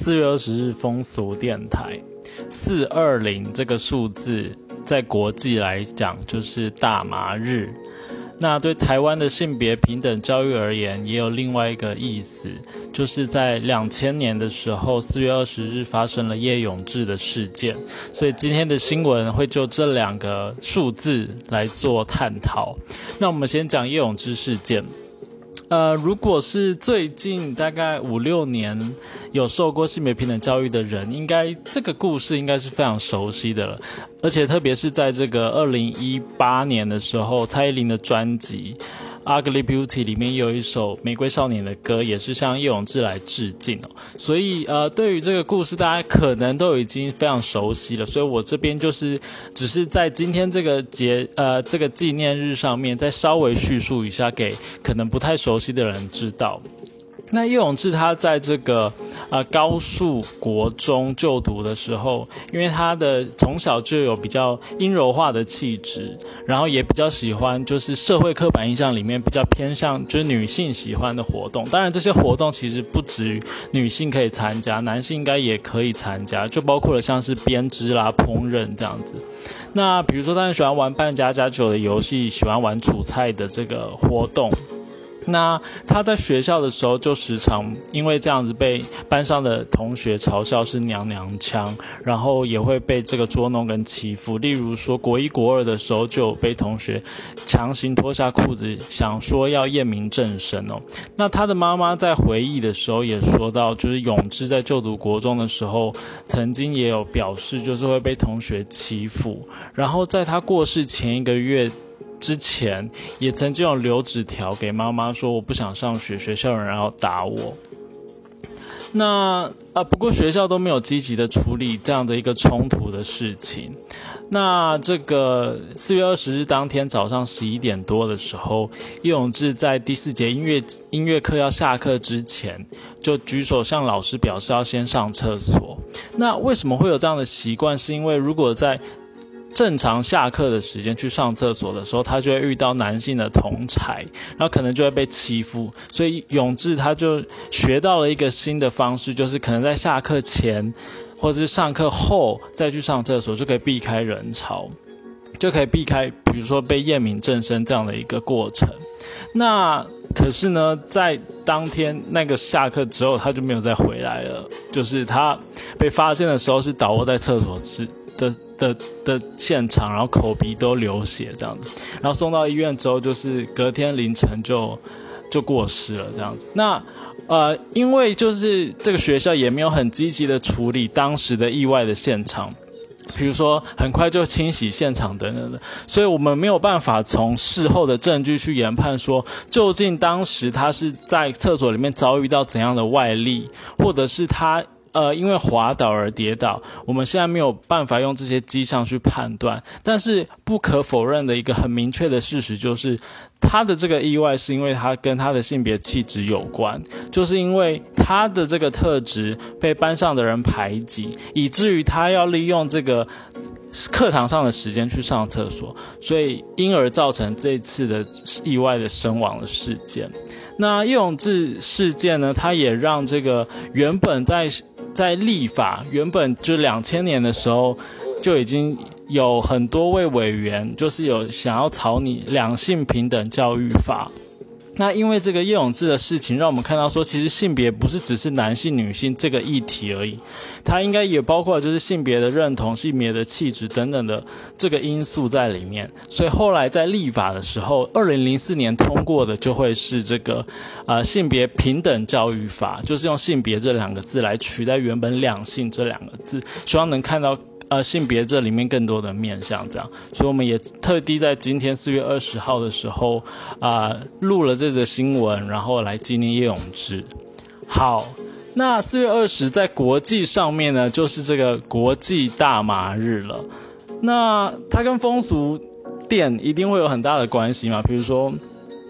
四月二十日风俗电台，四二零这个数字在国际来讲就是大麻日。那对台湾的性别平等教育而言，也有另外一个意思，就是在两千年的时候，四月二十日发生了叶永志的事件，所以今天的新闻会就这两个数字来做探讨。那我们先讲叶永志事件。呃，如果是最近大概五六年有受过性别平等教育的人，应该这个故事应该是非常熟悉的了。而且特别是在这个二零一八年的时候，蔡依林的专辑。《Ugly Beauty》里面有一首《玫瑰少年》的歌，也是向叶永志来致敬哦。所以，呃，对于这个故事，大家可能都已经非常熟悉了。所以我这边就是只是在今天这个节，呃，这个纪念日上面，再稍微叙述一下，给可能不太熟悉的人知道。那叶永志他在这个呃高树国中就读的时候，因为他的从小就有比较阴柔化的气质，然后也比较喜欢就是社会刻板印象里面比较偏向就是女性喜欢的活动。当然这些活动其实不止于女性可以参加，男性应该也可以参加，就包括了像是编织啦、烹饪这样子。那比如说他很喜欢玩扮家家酒的游戏，喜欢玩煮菜的这个活动。那他在学校的时候就时常因为这样子被班上的同学嘲笑是娘娘腔，然后也会被这个捉弄跟欺负。例如说国一国二的时候就有被同学强行脱下裤子，想说要验明正身哦。那他的妈妈在回忆的时候也说到，就是永志在就读国中的时候，曾经也有表示就是会被同学欺负，然后在他过世前一个月。之前也曾经有留纸条给妈妈说我不想上学，学校有人要打我。那啊，不过学校都没有积极的处理这样的一个冲突的事情。那这个四月二十日当天早上十一点多的时候，叶永志在第四节音乐音乐课要下课之前，就举手向老师表示要先上厕所。那为什么会有这样的习惯？是因为如果在正常下课的时间去上厕所的时候，他就会遇到男性的同才，然后可能就会被欺负。所以永志他就学到了一个新的方式，就是可能在下课前或者是上课后再去上厕所，就可以避开人潮，就可以避开比如说被验明正身这样的一个过程。那可是呢，在当天那个下课之后，他就没有再回来了。就是他被发现的时候是倒卧在厕所之。的的的现场，然后口鼻都流血这样子，然后送到医院之后，就是隔天凌晨就就过世了这样子。那呃，因为就是这个学校也没有很积极的处理当时的意外的现场，比如说很快就清洗现场等等的，所以我们没有办法从事后的证据去研判说，究竟当时他是在厕所里面遭遇到怎样的外力，或者是他。呃，因为滑倒而跌倒，我们现在没有办法用这些迹象去判断。但是不可否认的一个很明确的事实就是，他的这个意外是因为他跟他的性别气质有关，就是因为他的这个特质被班上的人排挤，以至于他要利用这个课堂上的时间去上厕所，所以因而造成这次的意外的身亡的事件。那叶永志事件呢，他也让这个原本在在立法原本就两千年的时候，就已经有很多位委员，就是有想要草拟两性平等教育法。那因为这个叶永志的事情，让我们看到说，其实性别不是只是男性、女性这个议题而已，它应该也包括就是性别的认同、性别的气质等等的这个因素在里面。所以后来在立法的时候，二零零四年通过的就会是这个，呃，性别平等教育法，就是用性别这两个字来取代原本两性这两个字，希望能看到。呃，性别这里面更多的面向，这样，所以我们也特地在今天四月二十号的时候，啊，录了这则新闻，然后来纪念叶永志。好，那四月二十在国际上面呢，就是这个国际大麻日了。那它跟风俗店一定会有很大的关系嘛？比如说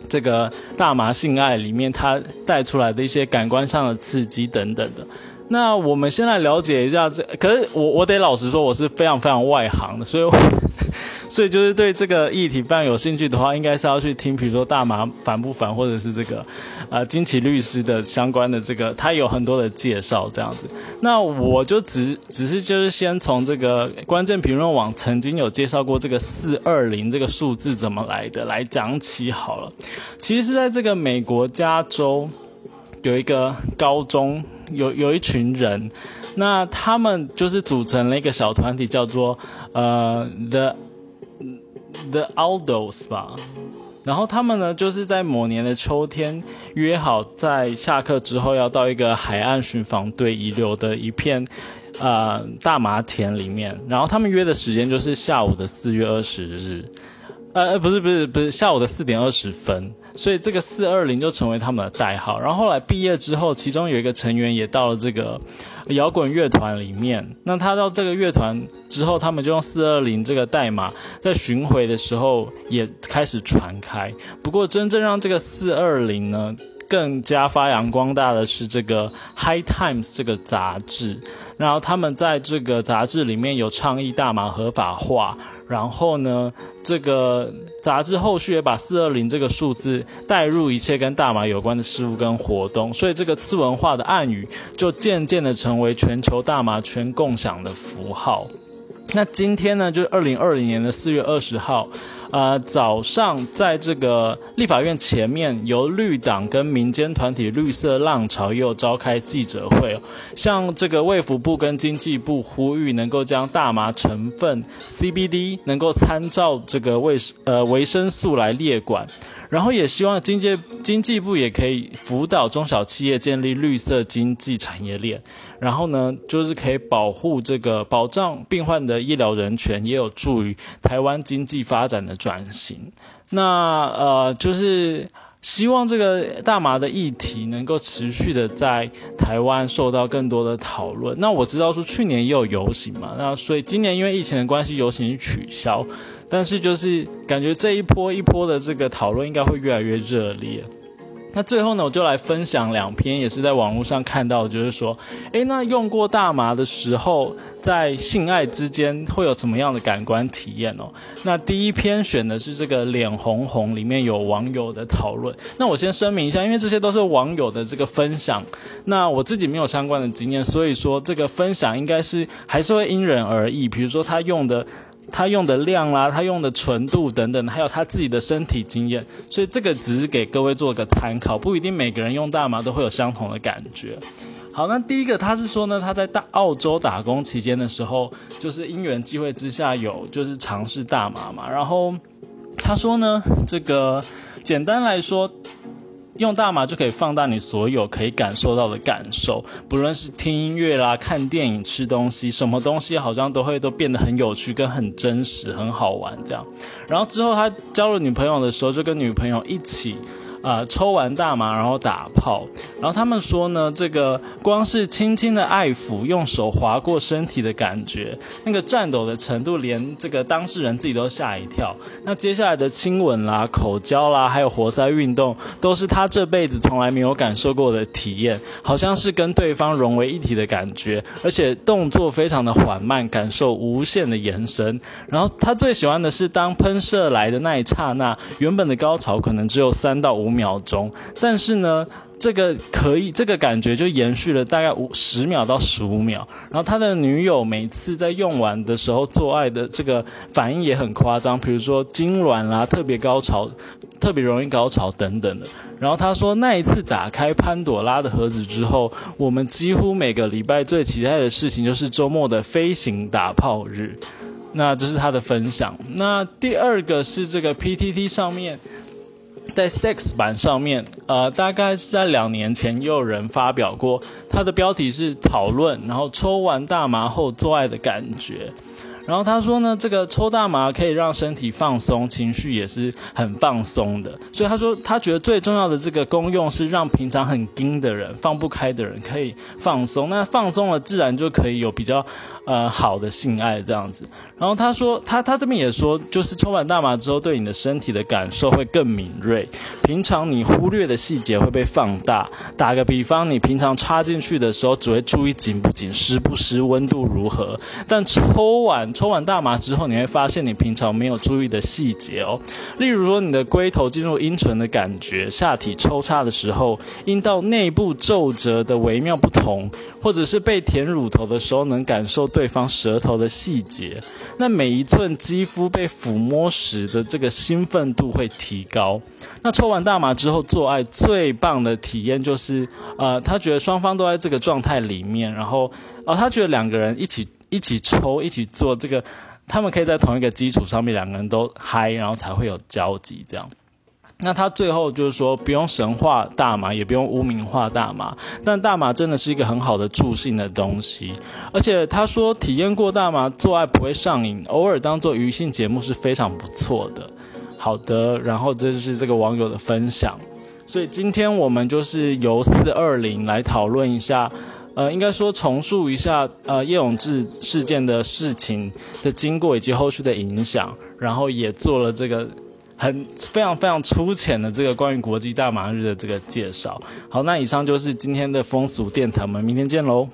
这个大麻性爱里面，它带出来的一些感官上的刺激等等的。那我们先来了解一下这，可是我我得老实说，我是非常非常外行的，所以 所以就是对这个议题非常有兴趣的话，应该是要去听，比如说大麻烦不烦，或者是这个呃金奇律师的相关的这个，他有很多的介绍这样子。那我就只只是就是先从这个关键评论网曾经有介绍过这个四二零这个数字怎么来的来讲起好了。其实是在这个美国加州有一个高中，有有一群人。那他们就是组成了一个小团体，叫做呃 The The Aldos 吧。然后他们呢，就是在某年的秋天约好，在下课之后要到一个海岸巡防队遗留的一片呃大麻田里面。然后他们约的时间就是下午的四月二十日，呃，不是不是不是下午的四点二十分。所以这个四二零就成为他们的代号。然后后来毕业之后，其中有一个成员也到了这个摇滚乐团里面。那他到这个乐团之后，他们就用四二零这个代码在巡回的时候也开始传开。不过真正让这个四二零呢更加发扬光大的是这个《High Times》这个杂志。然后他们在这个杂志里面有倡议大麻合法化。然后呢，这个杂志后续也把四二零这个数字带入一切跟大麻有关的事物跟活动，所以这个次文化的暗语就渐渐的成为全球大麻圈共享的符号。那今天呢，就是二零二零年的四月二十号，呃，早上在这个立法院前面，由绿党跟民间团体绿色浪潮又召开记者会，像这个卫福部跟经济部呼吁，能够将大麻成分 CBD 能够参照这个卫呃维生素来列管。然后也希望经济经济部也可以辅导中小企业建立绿色经济产业链，然后呢，就是可以保护这个保障病患的医疗人权，也有助于台湾经济发展的转型。那呃，就是希望这个大麻的议题能够持续的在台湾受到更多的讨论。那我知道说去年也有游行嘛，那所以今年因为疫情的关系，游行取消。但是就是感觉这一波一波的这个讨论应该会越来越热烈。那最后呢，我就来分享两篇，也是在网络上看到，就是说，诶，那用过大麻的时候，在性爱之间会有什么样的感官体验哦？那第一篇选的是这个脸红红，里面有网友的讨论。那我先声明一下，因为这些都是网友的这个分享，那我自己没有相关的经验，所以说这个分享应该是还是会因人而异。比如说他用的。他用的量啦，他用的纯度等等，还有他自己的身体经验，所以这个只是给各位做个参考，不一定每个人用大麻都会有相同的感觉。好，那第一个他是说呢，他在大澳洲打工期间的时候，就是因缘机会之下有就是尝试大麻嘛，然后他说呢，这个简单来说。用大麻就可以放大你所有可以感受到的感受，不论是听音乐啦、看电影、吃东西，什么东西好像都会都变得很有趣、跟很真实、很好玩这样。然后之后他交了女朋友的时候，就跟女朋友一起。啊，抽完大麻然后打炮，然后他们说呢，这个光是轻轻的爱抚，用手划过身体的感觉，那个颤抖的程度，连这个当事人自己都吓一跳。那接下来的亲吻啦、口交啦，还有活塞运动，都是他这辈子从来没有感受过的体验，好像是跟对方融为一体的感觉，而且动作非常的缓慢，感受无限的延伸。然后他最喜欢的是当喷射来的那一刹那，原本的高潮可能只有三到五。五秒钟，但是呢，这个可以，这个感觉就延续了大概五十秒到十五秒。然后他的女友每次在用完的时候做爱的这个反应也很夸张，比如说痉挛啦、特别高潮、特别容易高潮等等的。然后他说，那一次打开潘朵拉的盒子之后，我们几乎每个礼拜最期待的事情就是周末的飞行打炮日。那这是他的分享。那第二个是这个 PTT 上面。在 Sex 版上面，呃，大概是在两年前，又有人发表过，它的标题是讨论，然后抽完大麻后做爱的感觉。然后他说呢，这个抽大麻可以让身体放松，情绪也是很放松的。所以他说，他觉得最重要的这个功用是让平常很紧的人、放不开的人可以放松。那放松了，自然就可以有比较呃好的性爱这样子。然后他说，他他这边也说，就是抽完大麻之后，对你的身体的感受会更敏锐，平常你忽略的细节会被放大。打个比方，你平常插进去的时候只会注意紧不紧、湿不湿、温度如何，但抽完。抽完大麻之后，你会发现你平常没有注意的细节哦。例如说，你的龟头进入阴唇的感觉，下体抽插的时候，阴道内部皱褶的微妙不同，或者是被舔乳头的时候，能感受对方舌头的细节。那每一寸肌肤被抚摸时的这个兴奋度会提高。那抽完大麻之后做爱最棒的体验就是，呃，他觉得双方都在这个状态里面，然后，哦，他觉得两个人一起一起抽一起做这个，他们可以在同一个基础上面两个人都嗨，然后才会有交集这样。那他最后就是说，不用神话大麻，也不用污名化大麻，但大麻真的是一个很好的助兴的东西。而且他说，体验过大麻做爱不会上瘾，偶尔当做娱性节目是非常不错的。好的，然后这就是这个网友的分享。所以今天我们就是由四二零来讨论一下，呃，应该说重述一下呃叶永志事件的事情的经过以及后续的影响，然后也做了这个。很非常非常粗浅的这个关于国际大麻日的这个介绍。好，那以上就是今天的风俗电台，我们明天见喽。